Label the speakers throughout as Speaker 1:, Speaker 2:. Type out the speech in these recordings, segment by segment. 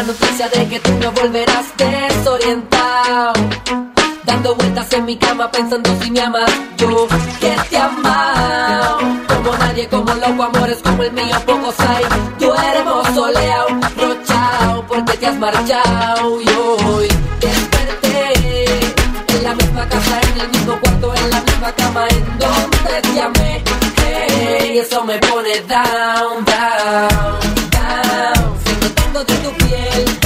Speaker 1: la
Speaker 2: noticia de que tú no volverás desorientado. Dando vueltas en mi cama pensando si me amas, yo que te amado. Como nadie, como loco, amores como el mío, pocos hay. Duermo soleado, rochao, porque te has marchado y hoy desperté. En la misma casa, en el mismo cuarto, en la misma cama, en donde te amé. Hey, eso me pone down, down y tu piel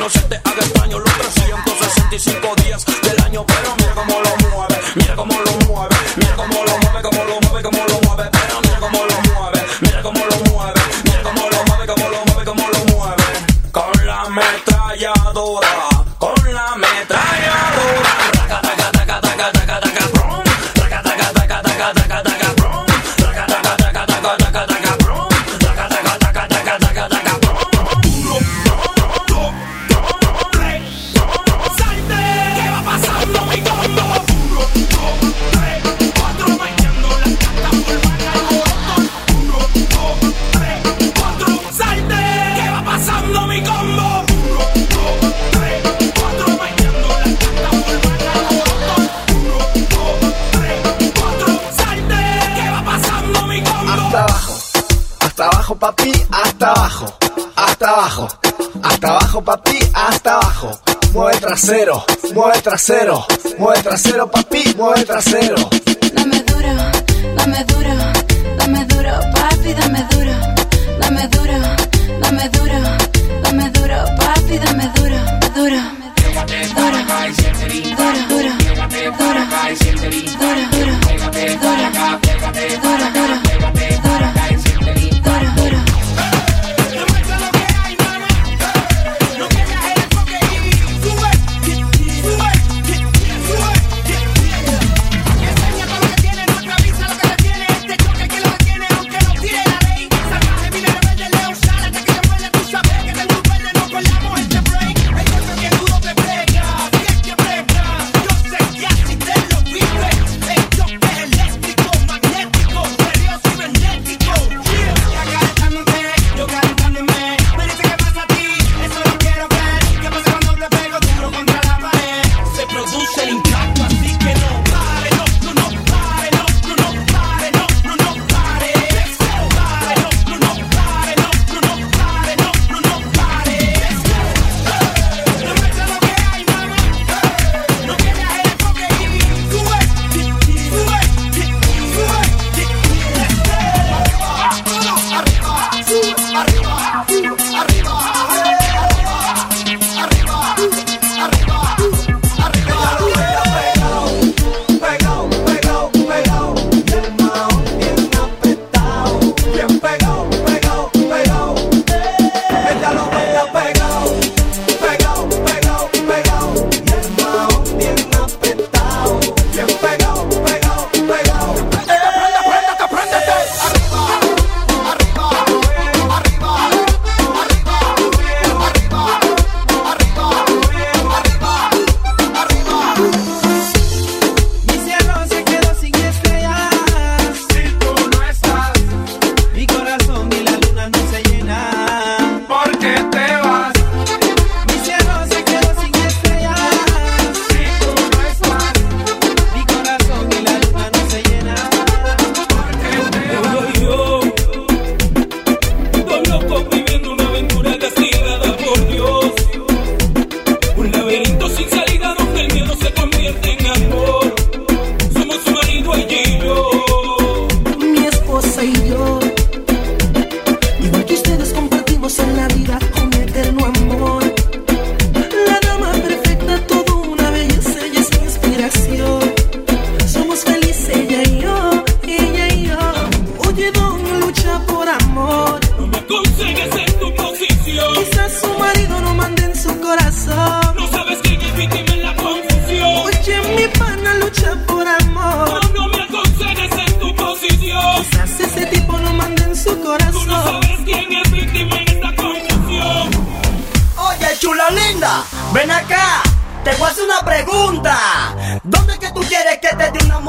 Speaker 2: no
Speaker 1: se te
Speaker 3: haga extraño. Los 365
Speaker 4: trasero, mueve trasero, mueve trasero, papi, mueve trasero.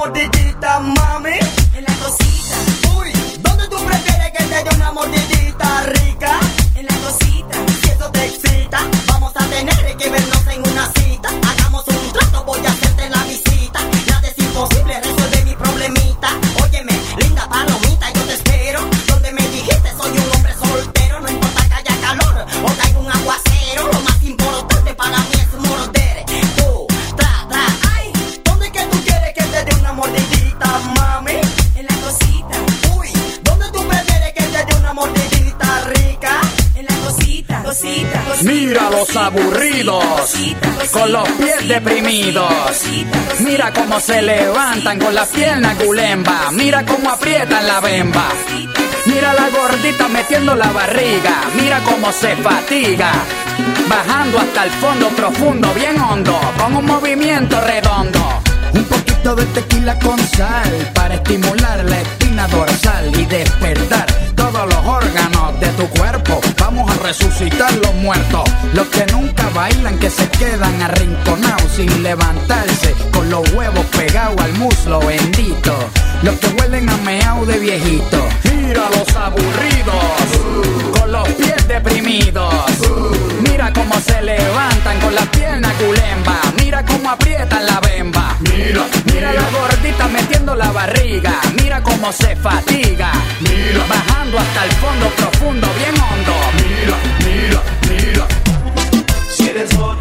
Speaker 5: what they. se levantan con las piernas gulemba. Mira cómo aprietan la bemba. Mira la gordita metiendo la barriga. Mira cómo se fatiga. Bajando hasta el fondo profundo, bien hondo. Con un movimiento redondo. Un poquito de tequila con sal para estimular la espina dorsal y despertar todos los órganos de tu cuerpo resucitar los muertos. Los que nunca bailan, que se quedan arrinconados sin levantarse, con los huevos pegados al muslo bendito. Los que huelen a meao de viejito. Mira los aburridos, con los pies deprimidos. Mira cómo se levantan con las piernas culemba. Mira cómo aprietan la bemba. Mira, mira, mira la gordita metiendo la barriga. Mira cómo se fatiga. Mira, bajando hasta el fondo profundo, bien hondo. Mira, mira, mira.
Speaker 6: Si eres
Speaker 7: otro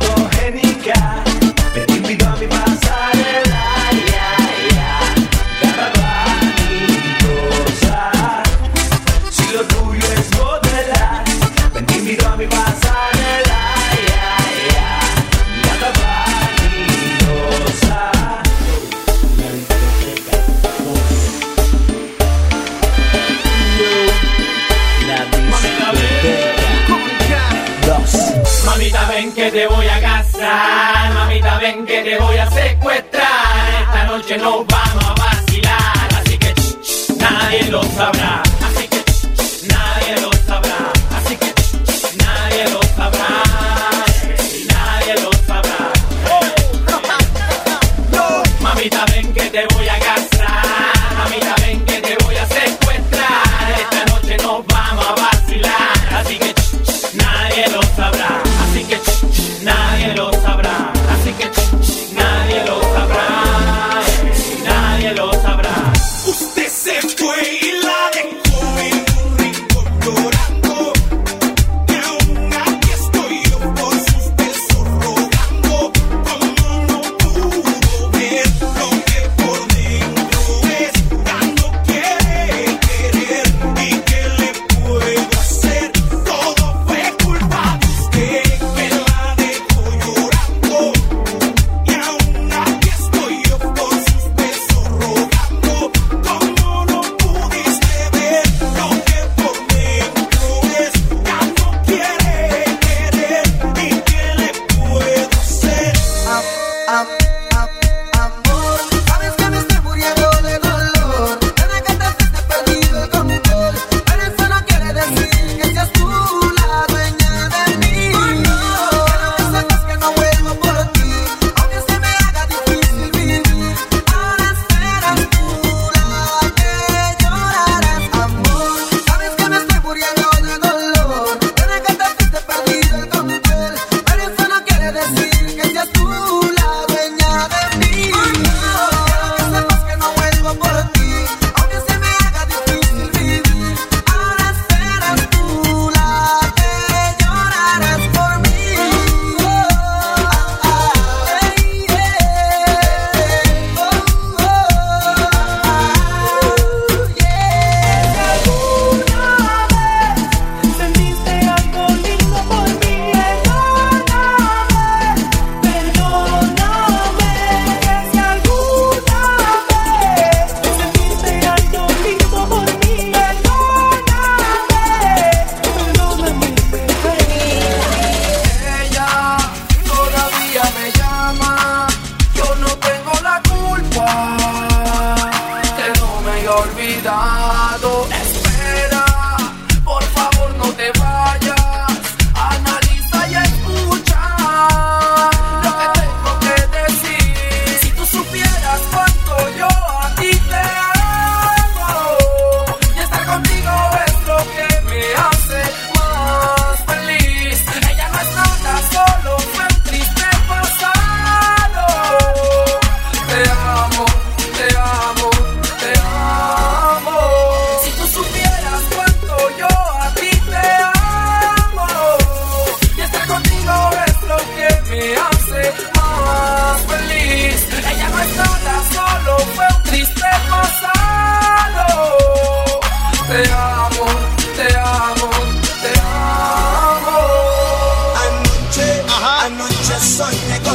Speaker 7: just Sunday.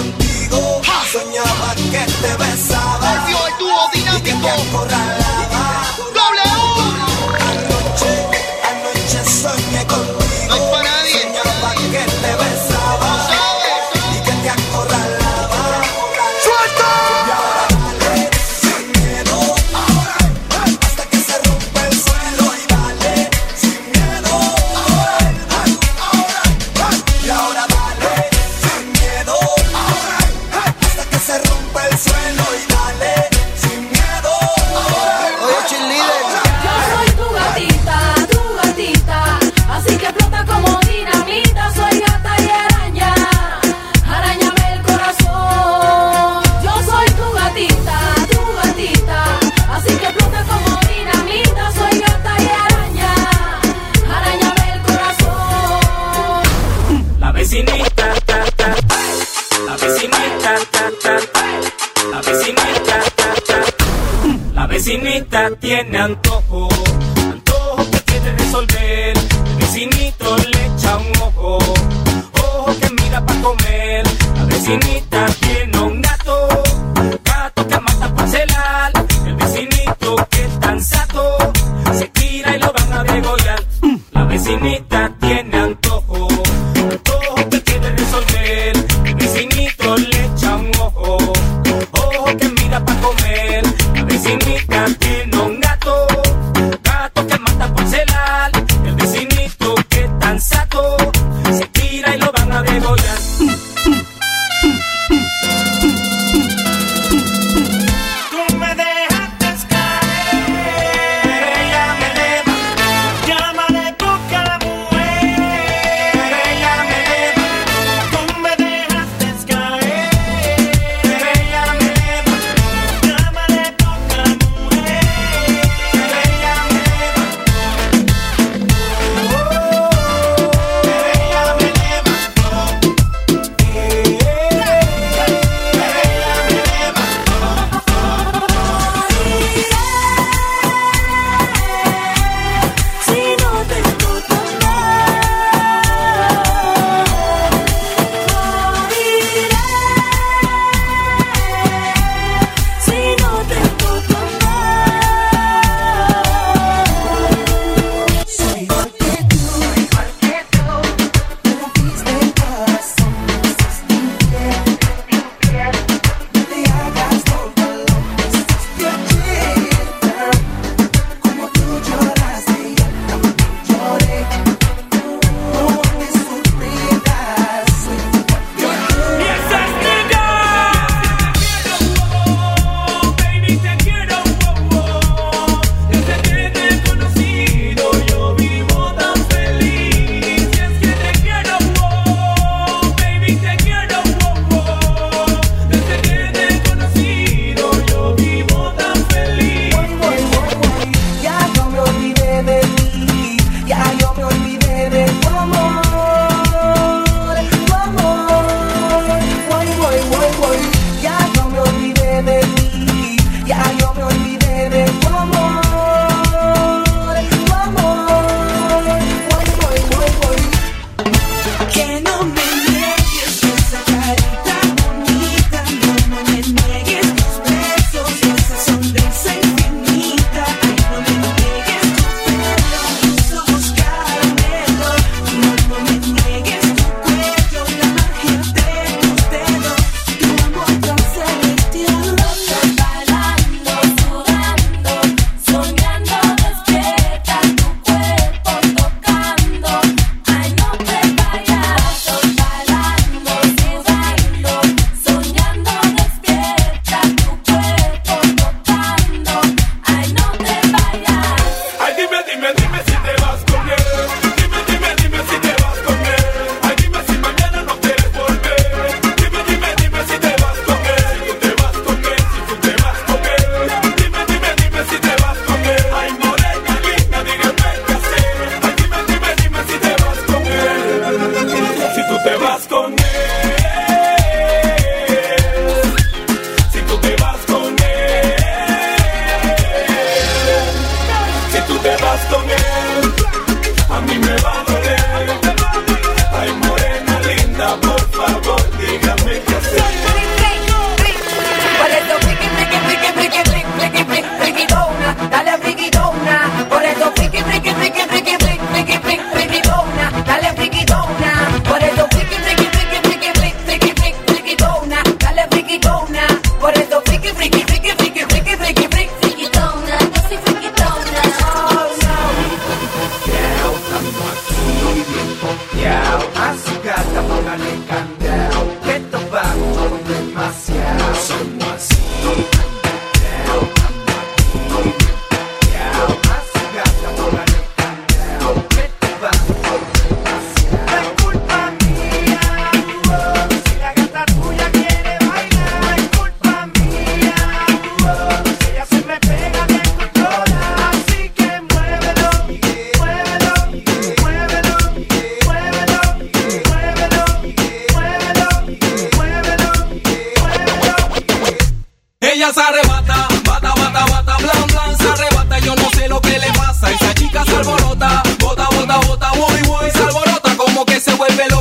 Speaker 7: ella
Speaker 5: se
Speaker 1: arrebata, bata, bata, bata, blan, blan, se arrebata. Yo no sé lo que le pasa, esa chica se
Speaker 8: alborota, bota, bota, bota, voy,
Speaker 1: voy, se alborota como que
Speaker 7: se vuelve loca.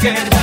Speaker 7: que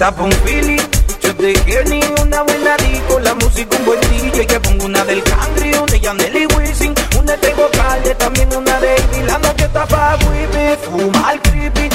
Speaker 7: tapa un
Speaker 9: fili. Yo te quiero ni una buena disco, la música un buen DJ. Que pongo una del country, una de Yanel Wisin. Una de Calde, también una de Amy. La noche tapa wifi, fuma el creepy.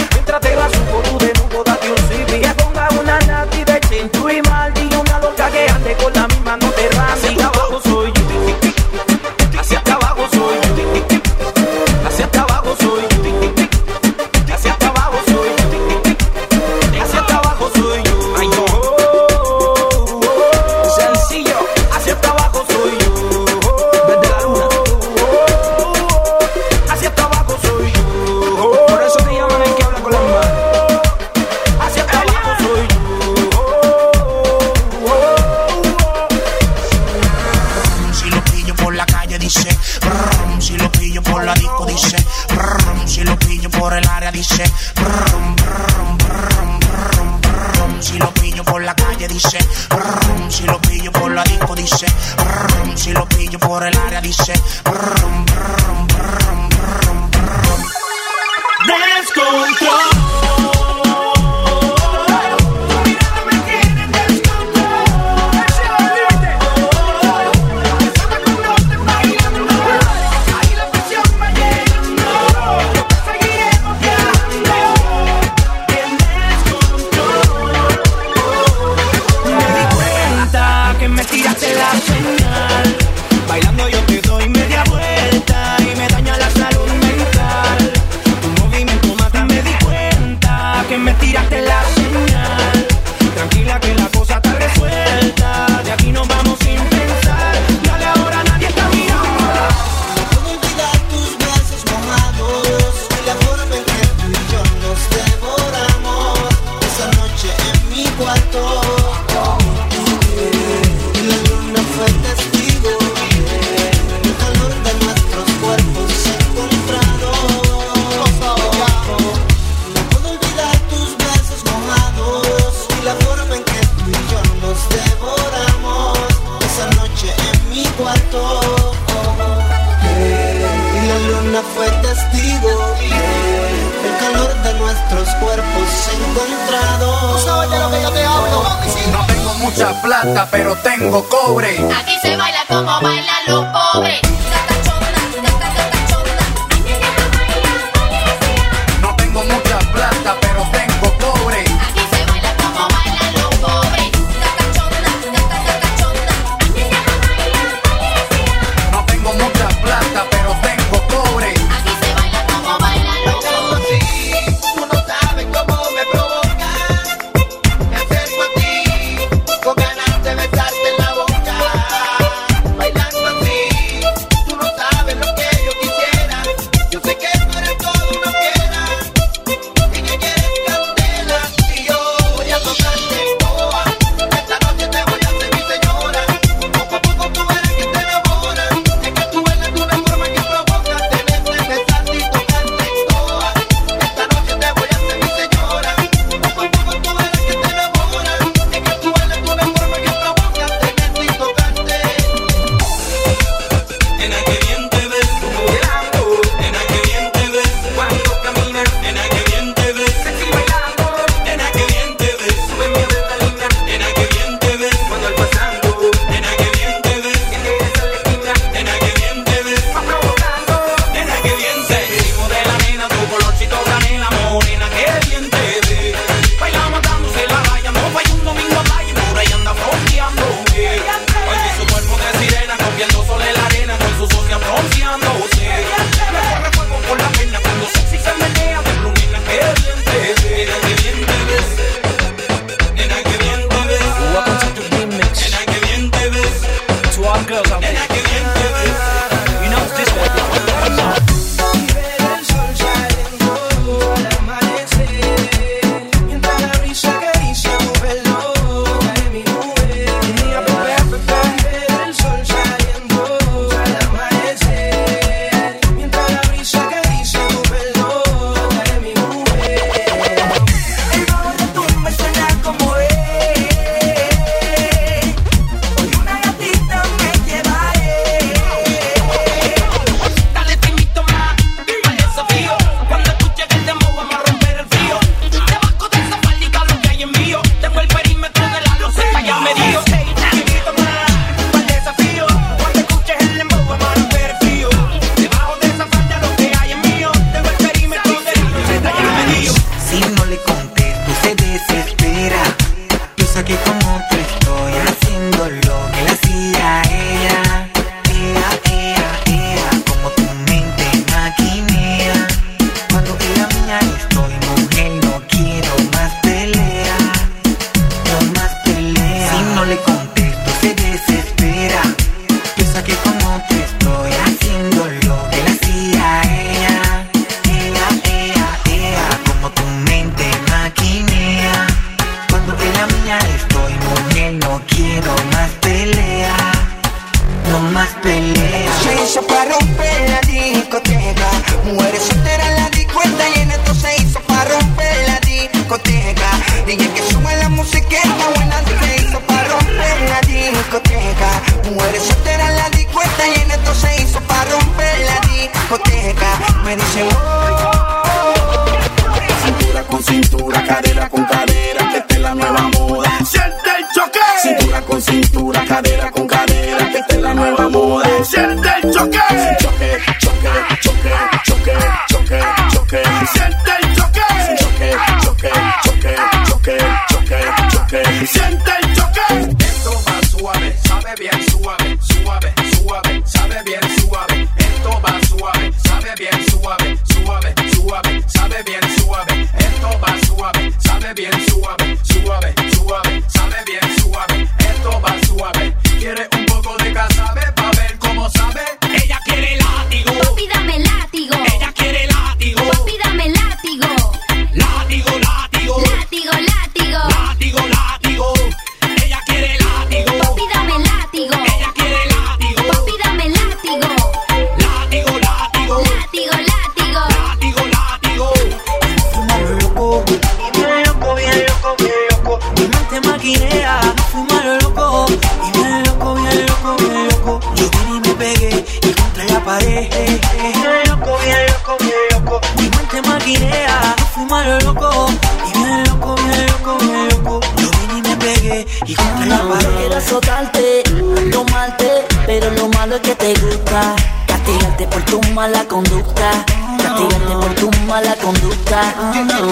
Speaker 5: Bien
Speaker 10: loco, bien loco, bien loco. Mi mente maquinea, fuimos loco, y bien loco, bien loco, bien loco. Yo vine y me pegué y contra la
Speaker 11: No
Speaker 10: pared.
Speaker 11: quiero azotarte, tomarte, pero lo malo es que te gusta. Castigarte por tu mala conducta. Castigarte por tu mala conducta.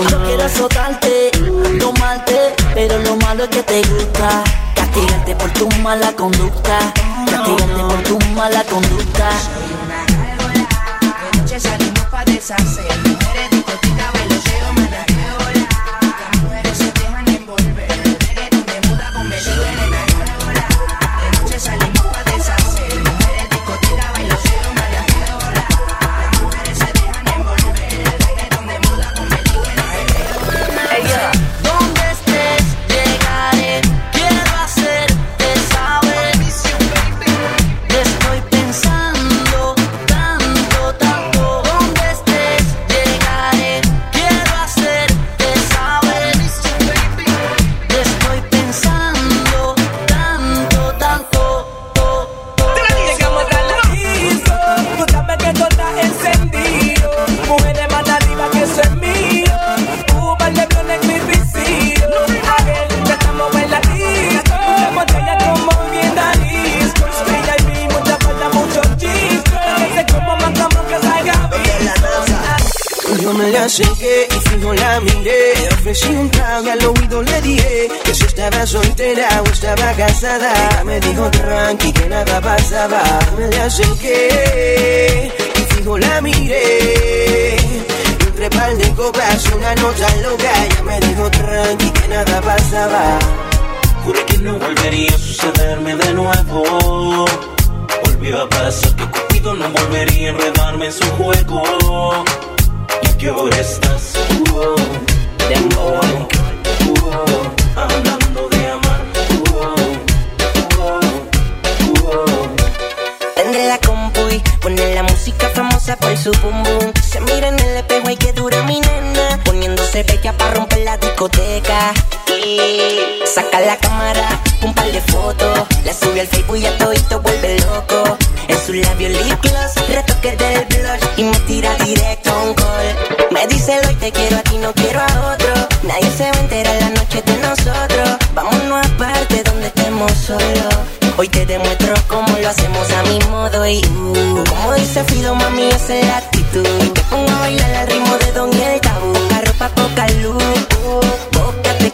Speaker 11: No quiero azotarte, tomarte, pero lo malo es que te gusta. Castigarte por tu mala conducta. Castigarte por tu mala conducta.
Speaker 8: Noche salimos pa' deshacer.
Speaker 10: Acerqué y fijo la miré. Le ofrecí un trago y al oído le dije que si estaba soltera o estaba casada. Ella me dijo tranqui que nada pasaba. Me la acerqué y fijo la miré. Entre par de copas una nota loca. Ella me dijo tranqui que nada pasaba.
Speaker 12: Juré que no volvería a sucederme de nuevo. Volvió a pasar que Cupido no volvería a enredarme en su juego. ¿Y a qué hora estás? Uh, de amor. Uh, hablando de amar.
Speaker 8: Prende la compu y pone la música famosa por su boom boom. Se mira en el espejo y que dura mi nena. Poniéndose bella para romper la discoteca. Saca la cámara, un par de fotos. La sube al Facebook y a todito vuelve loco. En su labio lip gloss, retoque del blush. Y me tira directo a un call. Me dice hoy te quiero a ti, no quiero a otro. Nadie se va a enterar la noche de nosotros. Vámonos aparte donde estemos solos. Hoy te demuestro cómo lo hacemos a mi modo y uh, como dice Fido, mami, esa es la actitud. Te pongo a bailar al ritmo de Don y el tabú. Poca ropa, poca luz. Uh,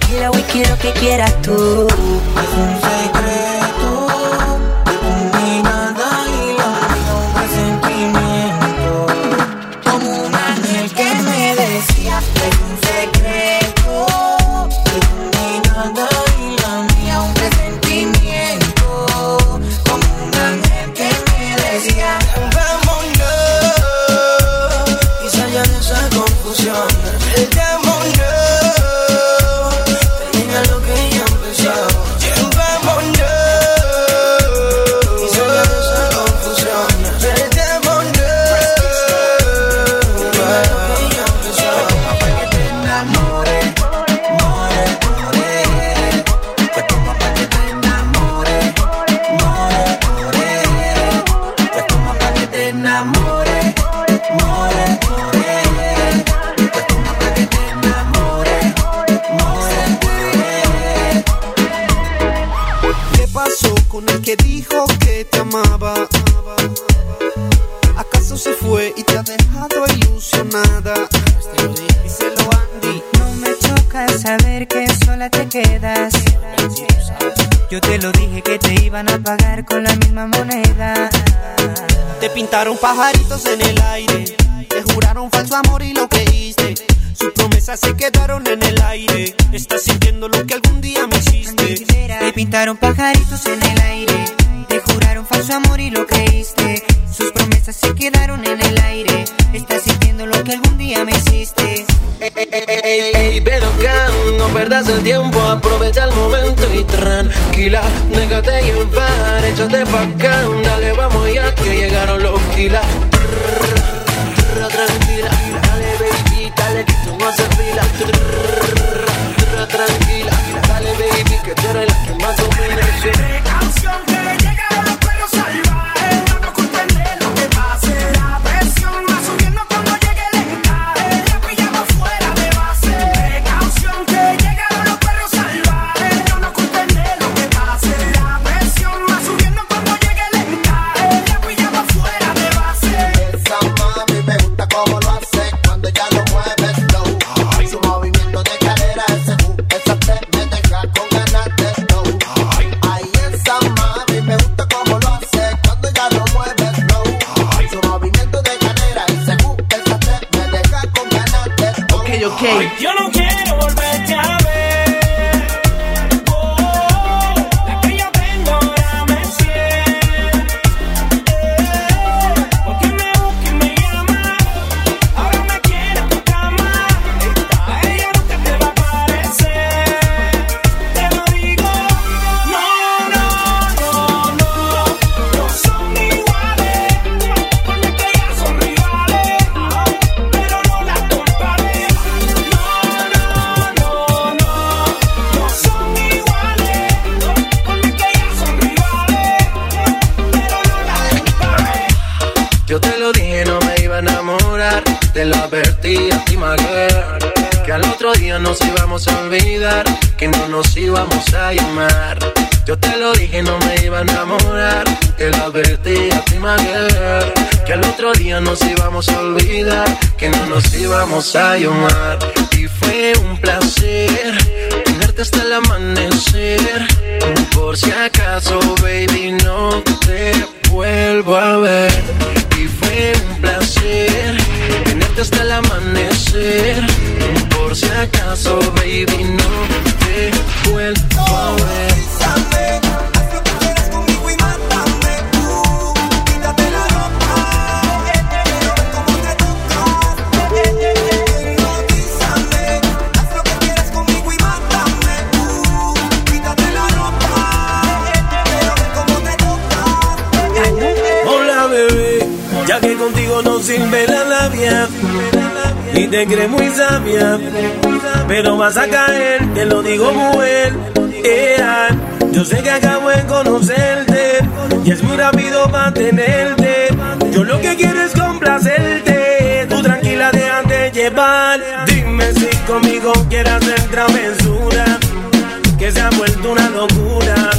Speaker 8: tequila, whisky, lo que quieras tú.
Speaker 10: Es un secreto
Speaker 13: fue y te ha dejado ilusionada? Díselo Andy.
Speaker 14: No me choca saber que sola te quedas. Yo te lo dije que te iban a pagar con la misma moneda.
Speaker 13: Te pintaron pajaritos en el aire. Te juraron falso amor y lo creíste. Sus promesas se quedaron en el aire. Estás sintiendo lo que algún día me hiciste.
Speaker 14: Te pintaron pajaritos en el aire. Te juraron falso amor y lo creíste. Sus promesas se quedaron en el aire. Estás sintiendo lo que algún día me hiciste.
Speaker 15: Ey, ey, ven acá, no perdas el tiempo, aprovecha el momento y tranquila, déjate llevar, échate pa' acá, dale, vamos ya que llegaron los kilas. Tranquila, dale que no fila. Tranquila, dale baby, que tú eres la que más domina. Olvidar. Que no nos íbamos a llamar. Y fue un placer tenerte hasta el amanecer. Por si acaso, baby, no te vuelvo a ver. Y fue un placer tenerte hasta el amanecer. Por si acaso, baby, no te vuelvo a ver.
Speaker 6: No sirve la labia y te crees muy sabia, pero vas a caer, te lo digo mujer. Ea, yo sé que acabo de conocerte y es muy rápido mantenerte. Yo lo que quiero es complacerte, tú tranquila déjate llevar. Dime si conmigo quieres hacer travesura, que se ha vuelto una locura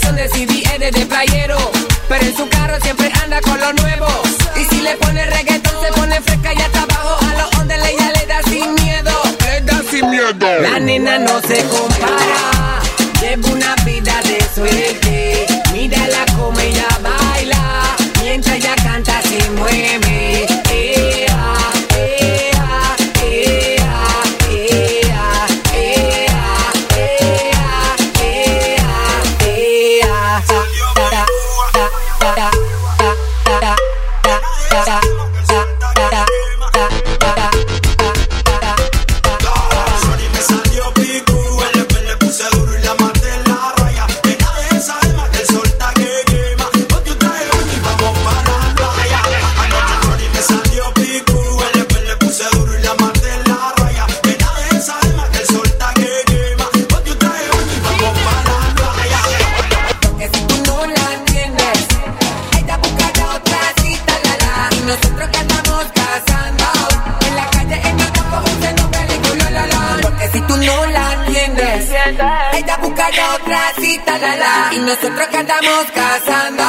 Speaker 16: Son de
Speaker 17: CD de playero, pero en su carro siempre anda con lo nuevo. Y si le pone reggaetón, se pone fresca y hasta abajo. A los ondas ya le da sin miedo. Le da sin miedo. La nena no se compara, lleva una vida de suerte.
Speaker 18: estamos casando.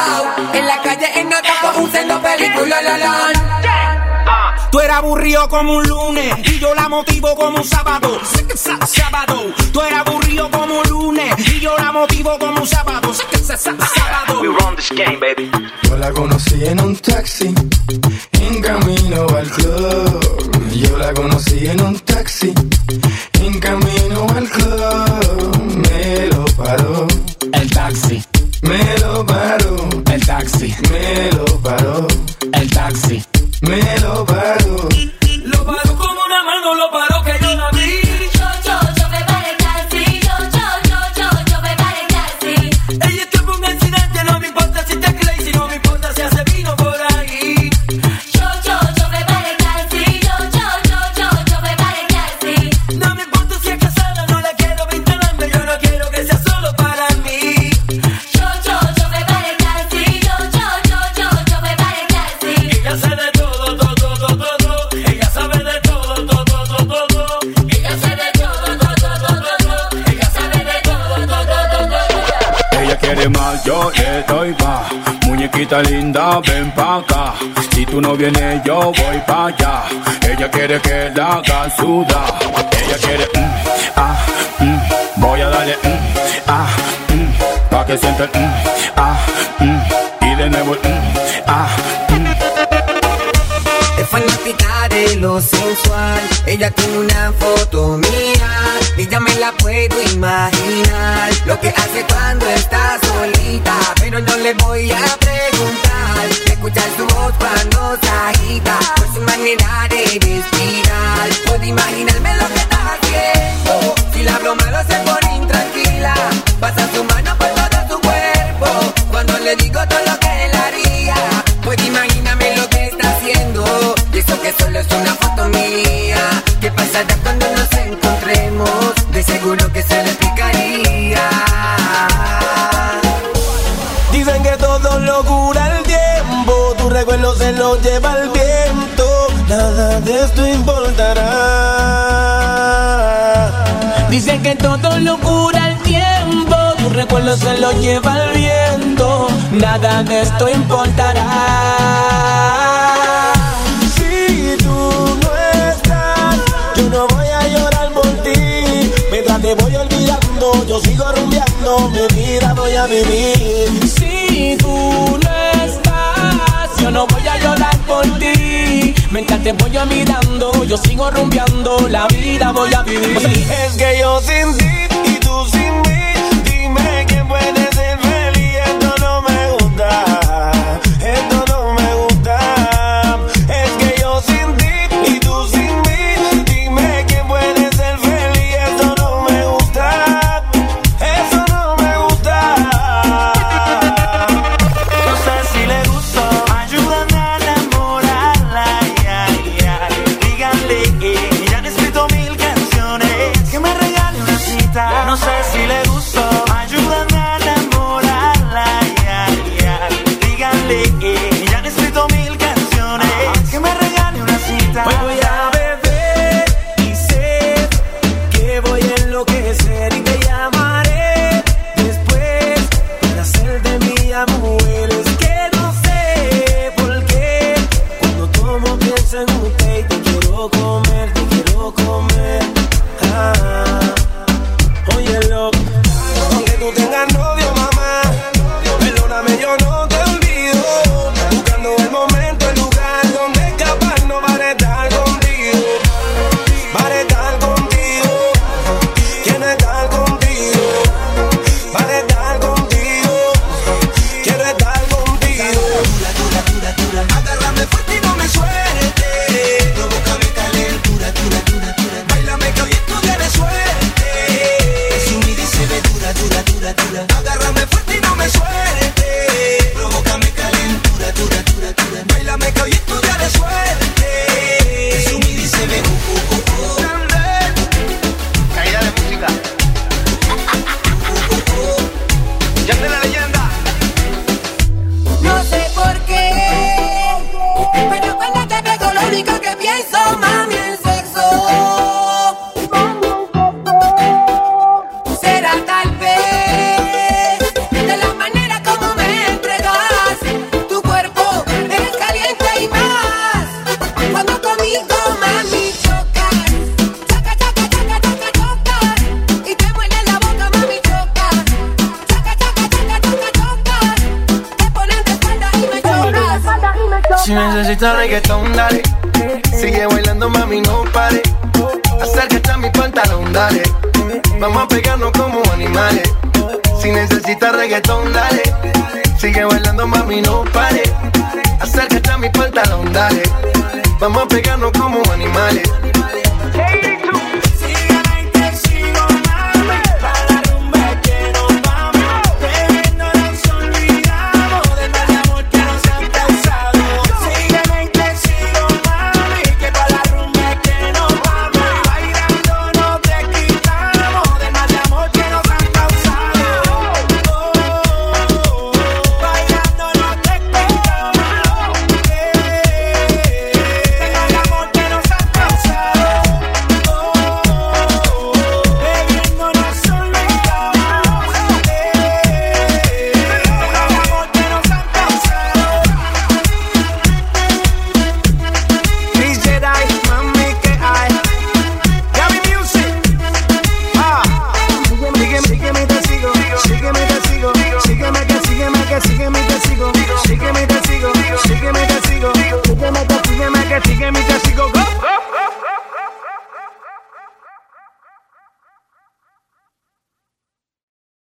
Speaker 18: En la
Speaker 17: calle en ataco usando película la Tú
Speaker 1: eras aburrido como un lunes y yo la motivo como un sábado. Sábado. Tú eras aburrido como un lunes y yo la motivo como un sábado. Sábado.
Speaker 12: We run this game, baby.
Speaker 19: Yo la conocí en un taxi
Speaker 20: Ven pa'. Si tú no vienes, yo voy pa' allá. Ella quiere que la haga. Ella quiere, mm, ah, mm, voy a darle, mm, ah, mm, pa' que sienta el, mm, ah, mm, y de nuevo, el, mm, ah,
Speaker 17: Es fanática de lo sensual. Ella tiene una foto mía y ya me la puedo imaginar. Lo que hace cuando está solita, pero no le voy a preguntar. Escuchar su voz cuando se agita, por su manera de respirar. Puedo imaginarme lo que está haciendo. Si la broma lo se pone intranquila, pasa su mano por todo su cuerpo. Cuando le digo todo lo que él haría, puedo imaginarme lo que está haciendo. Y eso que solo es una foto mía. ¿Qué pasará cuando nos seguro que se le picaría.
Speaker 6: Dicen que todo lo cura el tiempo, tu recuerdo se lo lleva el viento, nada de esto importará.
Speaker 7: Dicen que todo lo cura el tiempo, tu recuerdo se lo lleva el viento, nada de esto importará.
Speaker 6: Yo sigo rumbeando, mi vida voy a vivir.
Speaker 7: Si tú no estás, yo no voy a llorar por ti. Mientras te voy mirando, yo sigo rumbeando, la vida voy a vivir.
Speaker 6: Es que yo sin ti y tú sin mí,